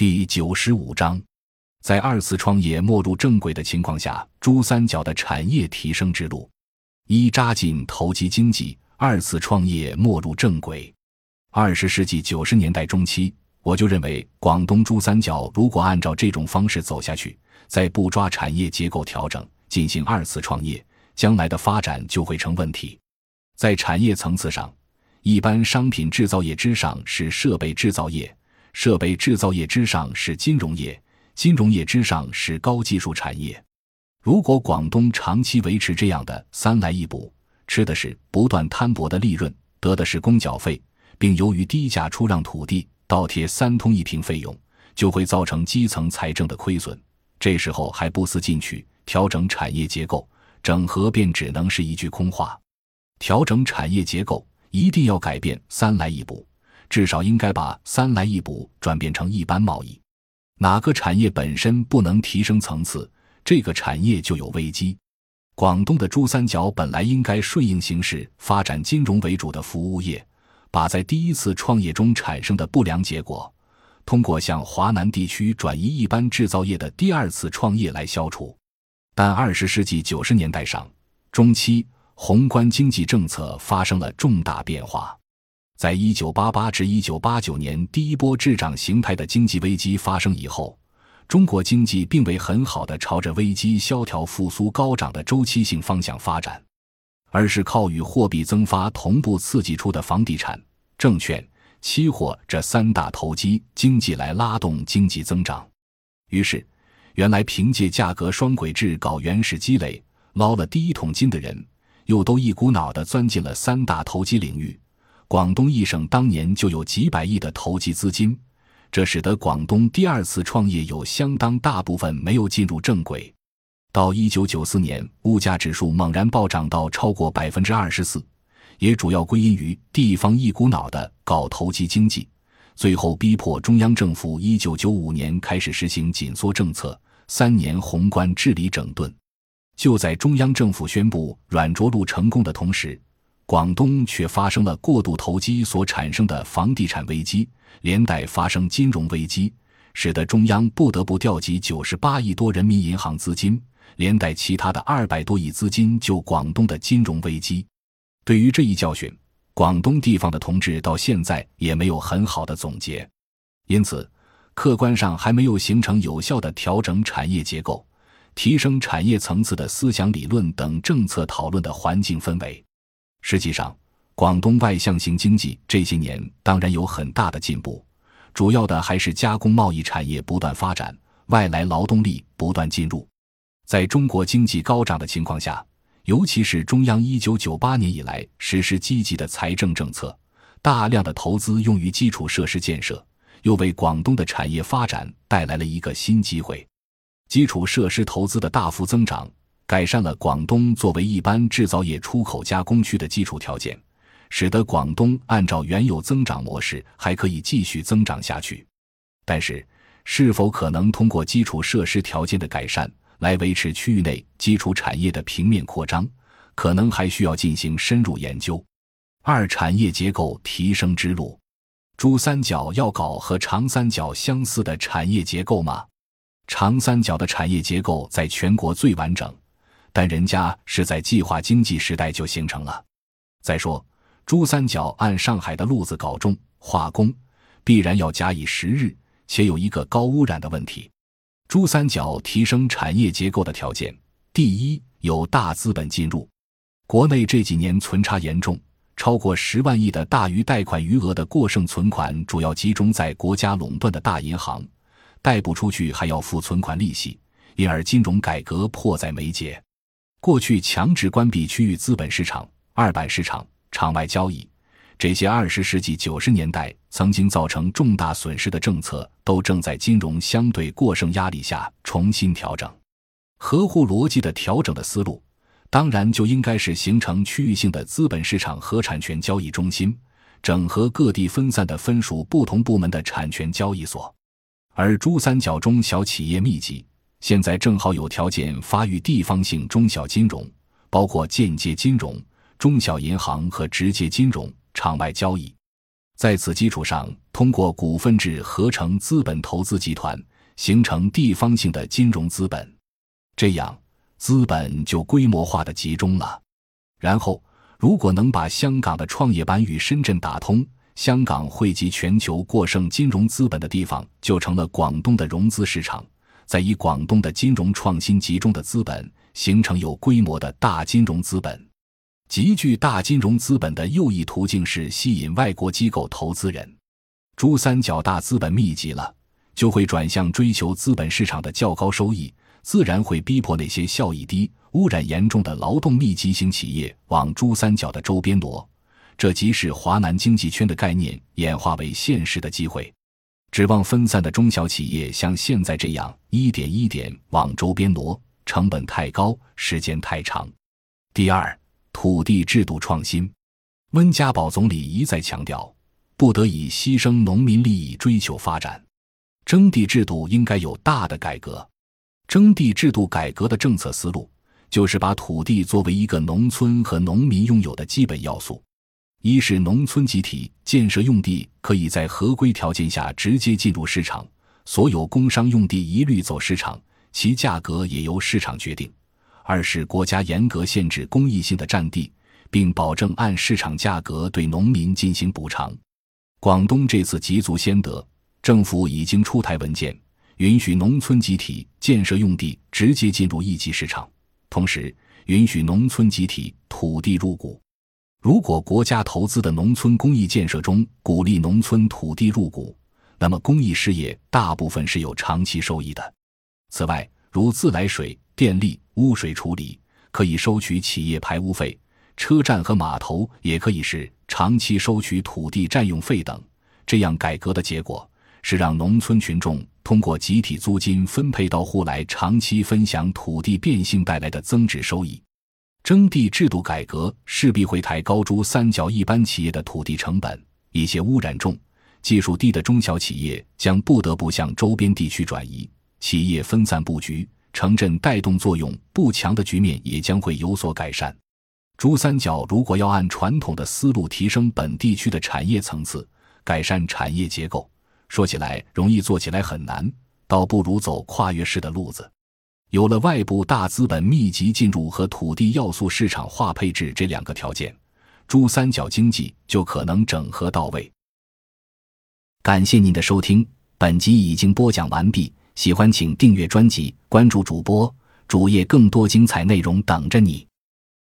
第九十五章，在二次创业没入正轨的情况下，珠三角的产业提升之路。一扎进投机经济，二次创业没入正轨。二十世纪九十年代中期，我就认为，广东珠三角如果按照这种方式走下去，再不抓产业结构调整，进行二次创业，将来的发展就会成问题。在产业层次上，一般商品制造业之上是设备制造业。设备制造业之上是金融业，金融业之上是高技术产业。如果广东长期维持这样的三来一补，吃的是不断摊薄的利润，得的是公缴费，并由于低价出让土地，倒贴三通一平费用，就会造成基层财政的亏损。这时候还不思进取，调整产业结构，整合便只能是一句空话。调整产业结构，一定要改变三来一补。至少应该把三来一补转变成一般贸易。哪个产业本身不能提升层次，这个产业就有危机。广东的珠三角本来应该顺应形势发展金融为主的服务业，把在第一次创业中产生的不良结果，通过向华南地区转移一般制造业的第二次创业来消除。但二十世纪九十年代上中期，宏观经济政策发生了重大变化。在一九八八至一九八九年第一波滞涨形态的经济危机发生以后，中国经济并未很好的朝着危机萧条复苏高涨的周期性方向发展，而是靠与货币增发同步刺激出的房地产、证券、期货这三大投机经济来拉动经济增长。于是，原来凭借价格双轨制搞原始积累捞了第一桶金的人，又都一股脑的钻进了三大投机领域。广东一省当年就有几百亿的投机资金，这使得广东第二次创业有相当大部分没有进入正轨。到一九九四年，物价指数猛然暴涨到超过百分之二十四，也主要归因于地方一股脑的搞投机经济，最后逼迫中央政府一九九五年开始实行紧缩政策，三年宏观治理整顿。就在中央政府宣布软着陆成功的同时。广东却发生了过度投机所产生的房地产危机，连带发生金融危机，使得中央不得不调集九十八亿多人民银行资金，连带其他的二百多亿资金救广东的金融危机。对于这一教训，广东地方的同志到现在也没有很好的总结，因此，客观上还没有形成有效的调整产业结构、提升产业层次的思想理论等政策讨论的环境氛围。实际上，广东外向型经济这些年当然有很大的进步，主要的还是加工贸易产业不断发展，外来劳动力不断进入。在中国经济高涨的情况下，尤其是中央一九九八年以来实施积极的财政政策，大量的投资用于基础设施建设，又为广东的产业发展带来了一个新机会。基础设施投资的大幅增长。改善了广东作为一般制造业出口加工区的基础条件，使得广东按照原有增长模式还可以继续增长下去。但是，是否可能通过基础设施条件的改善来维持区域内基础产业的平面扩张，可能还需要进行深入研究。二、产业结构提升之路，珠三角要搞和长三角相似的产业结构吗？长三角的产业结构在全国最完整。但人家是在计划经济时代就形成了。再说，珠三角按上海的路子搞重化工，必然要假以时日，且有一个高污染的问题。珠三角提升产业结构的条件，第一有大资本进入。国内这几年存差严重，超过十万亿的大于贷款余额的过剩存款，主要集中在国家垄断的大银行，贷不出去还要付存款利息，因而金融改革迫在眉睫。过去强制关闭区域资本市场、二板市场、场外交易，这些二十世纪九十年代曾经造成重大损失的政策，都正在金融相对过剩压力下重新调整。合乎逻辑的调整的思路，当然就应该是形成区域性的资本市场和产权交易中心，整合各地分散的分属不同部门的产权交易所，而珠三角中小企业密集。现在正好有条件发育地方性中小金融，包括间接金融、中小银行和直接金融、场外交易。在此基础上，通过股份制合成资本投资集团，形成地方性的金融资本，这样资本就规模化的集中了。然后，如果能把香港的创业板与深圳打通，香港汇集全球过剩金融资本的地方，就成了广东的融资市场。再以广东的金融创新集中的资本，形成有规模的大金融资本。集聚大金融资本的又一途径是吸引外国机构投资人。珠三角大资本密集了，就会转向追求资本市场的较高收益，自然会逼迫那些效益低。污染严重的劳动密集型企业往珠三角的周边挪，这即是华南经济圈的概念演化为现实的机会。指望分散的中小企业像现在这样一点一点往周边挪，成本太高，时间太长。第二，土地制度创新。温家宝总理一再强调，不得以牺牲农民利益追求发展，征地制度应该有大的改革。征地制度改革的政策思路。就是把土地作为一个农村和农民拥有的基本要素，一是农村集体建设用地可以在合规条件下直接进入市场，所有工商用地一律走市场，其价格也由市场决定；二是国家严格限制公益性的占地，并保证按市场价格对农民进行补偿。广东这次急足先得，政府已经出台文件，允许农村集体建设用地直接进入一级市场。同时，允许农村集体土地入股。如果国家投资的农村公益建设中鼓励农村土地入股，那么公益事业大部分是有长期收益的。此外，如自来水、电力、污水处理可以收取企业排污费，车站和码头也可以是长期收取土地占用费等。这样改革的结果是让农村群众。通过集体租金分配到户来，长期分享土地变性带来的增值收益。征地制度改革势必会抬高珠三角一般企业的土地成本，一些污染重、技术低的中小企业将不得不向周边地区转移，企业分散布局、城镇带动作用不强的局面也将会有所改善。珠三角如果要按传统的思路提升本地区的产业层次，改善产业结构。说起来容易，做起来很难，倒不如走跨越式的路子。有了外部大资本密集进入和土地要素市场化配置这两个条件，珠三角经济就可能整合到位。感谢您的收听，本集已经播讲完毕。喜欢请订阅专辑，关注主播主页，更多精彩内容等着你。